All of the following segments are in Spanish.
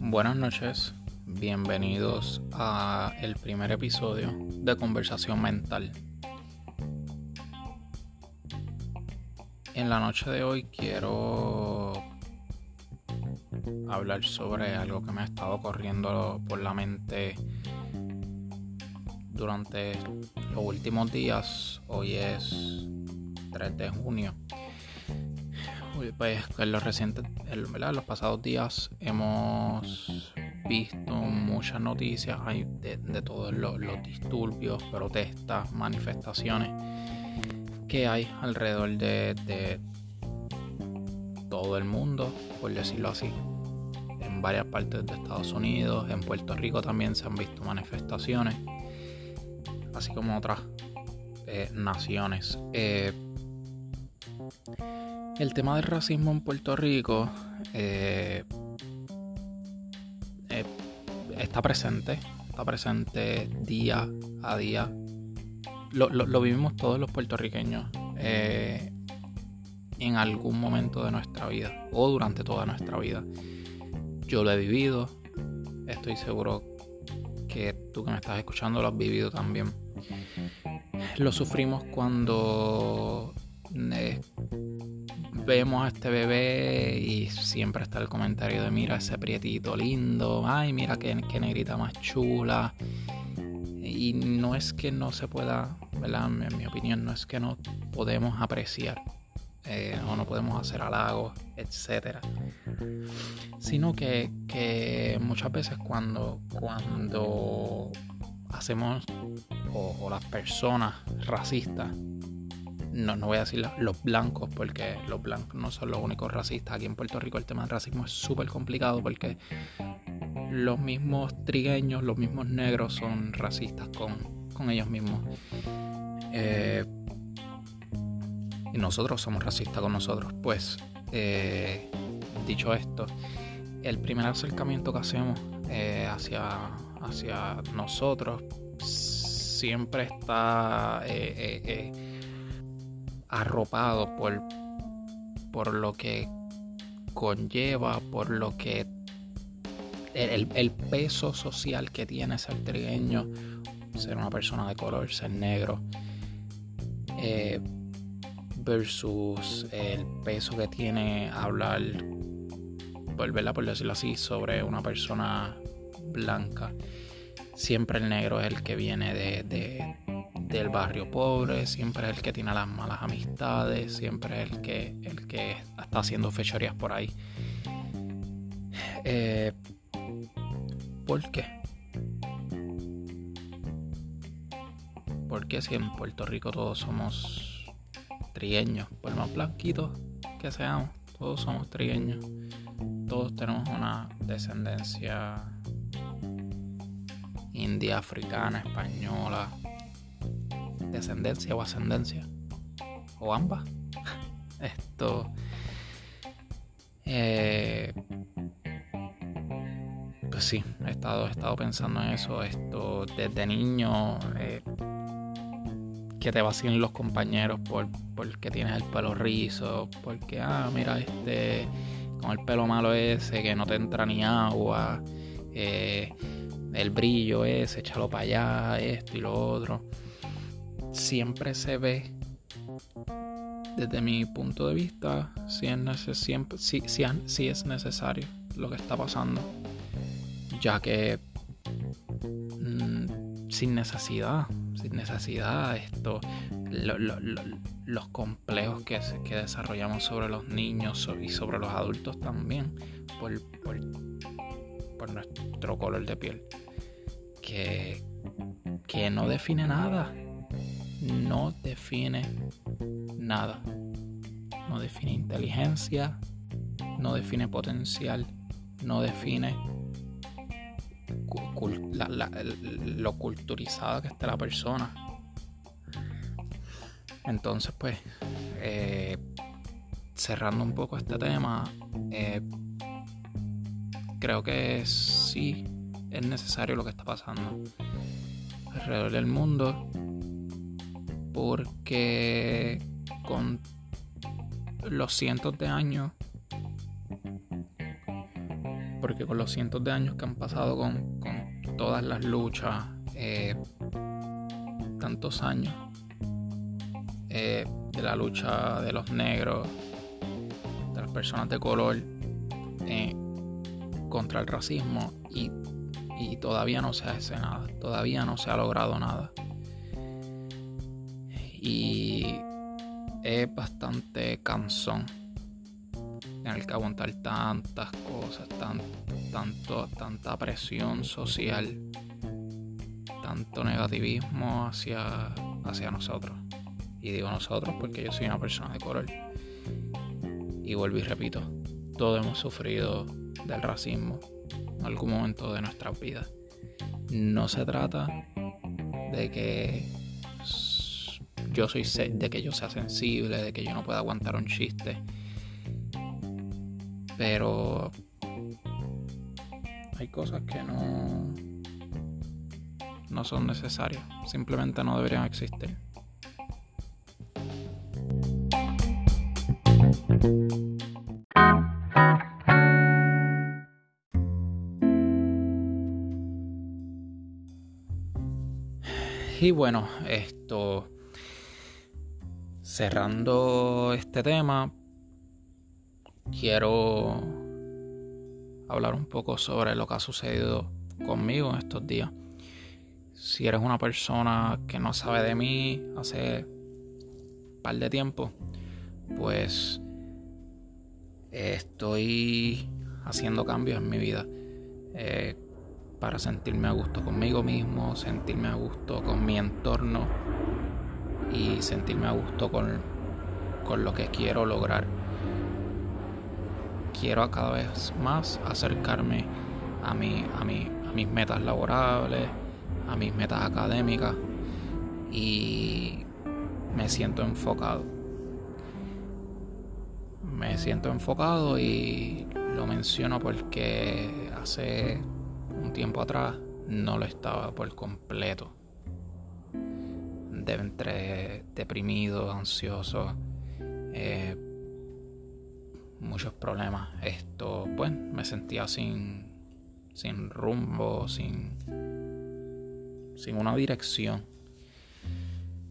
Buenas noches, bienvenidos a el primer episodio de Conversación Mental. En la noche de hoy quiero hablar sobre algo que me ha estado corriendo por la mente durante los últimos días. Hoy es 3 de junio. Pues en los recientes, en los pasados días hemos visto muchas noticias de, de todos los, disturbios, protestas, manifestaciones que hay alrededor de, de todo el mundo, por decirlo así. En varias partes de Estados Unidos, en Puerto Rico también se han visto manifestaciones, así como otras eh, naciones. Eh, el tema del racismo en Puerto Rico eh, eh, está presente, está presente día a día. Lo, vivimos todos los puertorriqueños eh, en algún momento de nuestra vida o durante toda nuestra vida. Yo lo he vivido, estoy seguro que tú que me estás escuchando lo has vivido también. Lo sufrimos cuando vemos a este bebé y siempre está el comentario de mira ese prietito lindo, ay mira qué, negrita más chula. Y no es que no se pueda, ¿verdad? En mi opinión, no es que no podemos apreciar eh, o no podemos hacer halagos, etc. Sino que, que, muchas veces cuando, cuando hacemos o las personas racistas no, no voy a decir los blancos, porque los blancos no son los únicos racistas. Aquí en Puerto Rico el tema del racismo es súper complicado porque los mismos trigueños, los mismos negros son racistas con, ellos mismos. Eh, y nosotros somos racistas con nosotros. Pues, eh, dicho esto, el primer acercamiento que hacemos eh, hacia, hacia nosotros siempre está arropado por, por lo que conlleva, por lo que el, peso social que tiene ser trigueño, ser una persona de color, ser negro, eh, versus el peso que tiene hablar, volverla por decirlo así, sobre una persona blanca. Siempre el negro es el que viene de del barrio pobre, siempre es el que tiene las malas amistades, siempre es el que, el que está haciendo fechorías por ahí. Eh, ¿Por qué? Porque si en Puerto Rico todos somos trigueños, por más blanquitos que seamos, todos somos trigueños, todos tenemos una descendencia india, africana, española, descendencia o ascendencia. O ambas. Esto. Eh, pues sí, he estado, he estado pensando en eso. Esto desde niño. Eh, que te vacilen los compañeros por porque tienes el pelo rizo. Porque, ah, mira, este. Con el pelo malo ese, que no te entra ni agua. Eh, el brillo ese, échalo para allá, esto y lo otro siempre se ve, desde mi punto de vista, si es, siempre, si, si, es necesario lo que está pasando, ya que mm, sin necesidad, sin necesidad, esto, los complejos que, que desarrollamos sobre los niños y sobre los adultos también, por, por, por nuestro color de piel, que, que no define nada no define nada. No define inteligencia, no define potencial, no define lo culturizada que está la persona. Entonces, pues, eh, cerrando un poco este tema, eh, creo que sí es necesario lo que está pasando alrededor del mundo porque con los cientos de años, porque con los cientos de años que han pasado con, todas las luchas, eh, tantos años eh, de la lucha de los negros, de las personas de color eh, contra el racismo y, y todavía no se hace nada, todavía no se ha logrado nada. Y es bastante cansón tener que aguantar tantas cosas, tanto, tanta presión social, tanto negativismo hacia, hacia nosotros. Y digo nosotros porque yo soy una persona de color. Y vuelvo y repito, todos hemos sufrido del racismo en algún momento de nuestra vida. No se trata de que yo soy de que yo sea sensible, de que yo no pueda aguantar un chiste. Pero hay cosas que no no son necesarias, simplemente no deberían existir. Y bueno, esto cerrando este tema, quiero hablar un poco sobre lo que ha sucedido conmigo en estos días. Si eres una persona que no sabe de mí hace un par de tiempo, pues estoy haciendo cambios en mi vida eh, para sentirme a gusto conmigo mismo, sentirme a gusto con mi entorno y sentirme a gusto con, lo que quiero lograr. Quiero cada vez más acercarme a, mi, a, a mis metas laborables, a mis metas académicas y me siento enfocado. Me siento enfocado y lo menciono porque hace un tiempo atrás no lo estaba por completo de entre deprimido, ansioso, eh, muchos problemas. Esto, pues, me sentía sin, sin rumbo, sin, sin una dirección.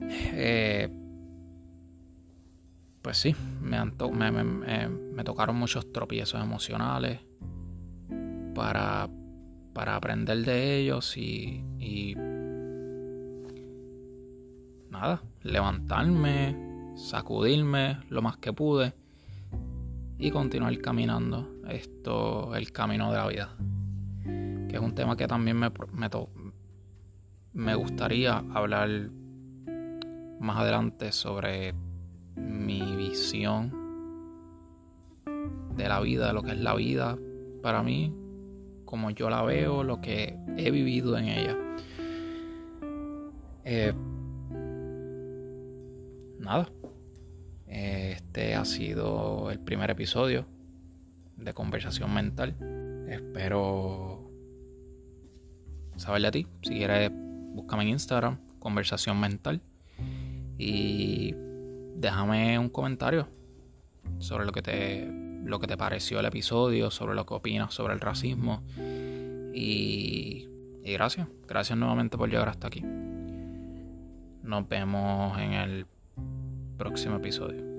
Eh, pues sí, me, me, tocaron muchos tropiezos emocionales para, para aprender de ellos y nada, levantarme, sacudirme lo más que pude y continuar caminando. Esto, el camino de la vida. Que es un tema que también me, me, me gustaría hablar más adelante sobre mi visión de la vida, de lo que es la vida para mí, como yo la veo, lo que he vivido en ella. Eh, nada. Este ha sido el primer episodio de Conversación Mental. Espero saber de ti. Si quieres, búscame en Instagram, Conversación Mental. Y déjame un comentario sobre lo que te, lo que te pareció el episodio, sobre lo que opinas sobre el racismo. Y, y gracias. Gracias nuevamente por llegar hasta aquí. Nos vemos en el próximo episodio.